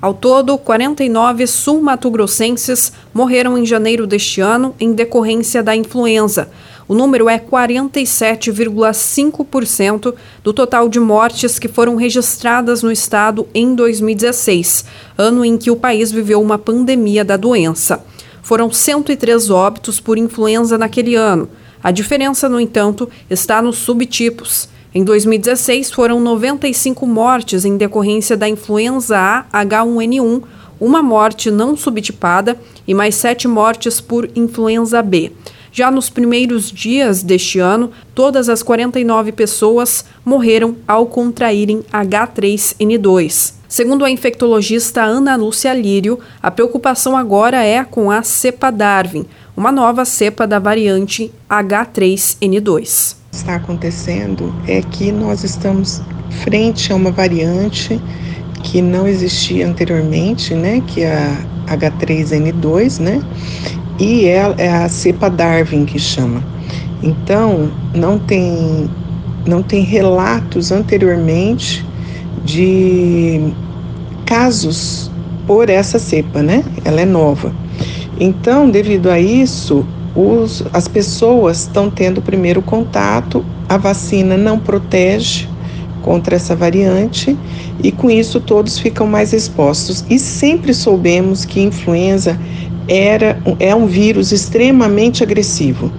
Ao todo, 49 sul-mato-grossenses morreram em janeiro deste ano em decorrência da influenza. O número é 47,5% do total de mortes que foram registradas no estado em 2016, ano em que o país viveu uma pandemia da doença. Foram 103 óbitos por influenza naquele ano. A diferença, no entanto, está nos subtipos. Em 2016, foram 95 mortes em decorrência da influenza A H1N1, uma morte não subtipada e mais sete mortes por influenza B. Já nos primeiros dias deste ano, todas as 49 pessoas morreram ao contraírem H3N2. Segundo a infectologista Ana Lúcia Lírio, a preocupação agora é com a cepa Darwin, uma nova cepa da variante H3N2 está acontecendo é que nós estamos frente a uma variante que não existia anteriormente, né, que é a H3N2, né, e é, é a cepa Darwin que chama. Então, não tem não tem relatos anteriormente de casos por essa cepa, né? Ela é nova. Então, devido a isso, os, as pessoas estão tendo o primeiro contato, a vacina não protege contra essa variante e com isso todos ficam mais expostos. E sempre soubemos que influenza era, é um vírus extremamente agressivo,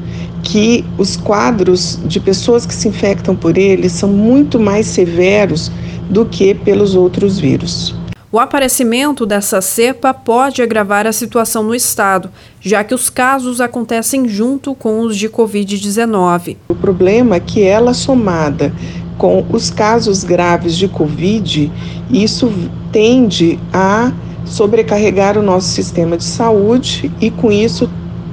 que os quadros de pessoas que se infectam por ele são muito mais severos do que pelos outros vírus. O aparecimento dessa cepa pode agravar a situação no estado, já que os casos acontecem junto com os de Covid-19. O problema é que ela somada com os casos graves de Covid, isso tende a sobrecarregar o nosso sistema de saúde e com isso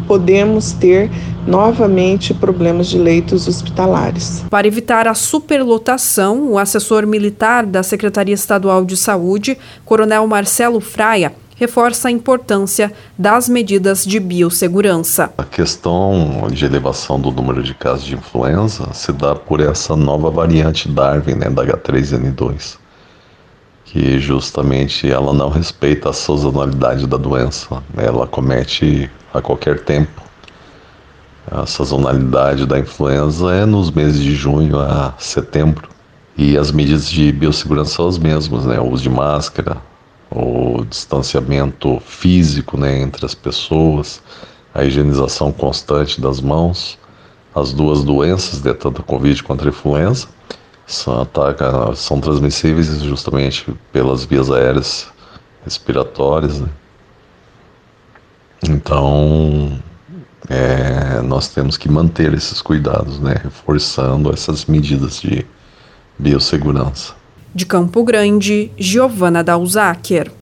podemos ter novamente problemas de leitos hospitalares. Para evitar a superlotação, o assessor militar da Secretaria Estadual de Saúde, Coronel Marcelo Fraia, reforça a importância das medidas de biossegurança. A questão de elevação do número de casos de influenza se dá por essa nova variante Darwin, né, da H3N2, que justamente ela não respeita a sazonalidade da doença, ela comete a qualquer tempo. A sazonalidade da influenza é nos meses de junho a setembro. E as medidas de biossegurança são as mesmas, né? O uso de máscara, o distanciamento físico né, entre as pessoas, a higienização constante das mãos. As duas doenças, né, tanto a Covid quanto a influenza, são, ataca, são transmissíveis justamente pelas vias aéreas respiratórias. Né? Então, é, nós temos que manter esses cuidados, né, reforçando essas medidas de biossegurança. De Campo Grande, Giovana Dalzaker.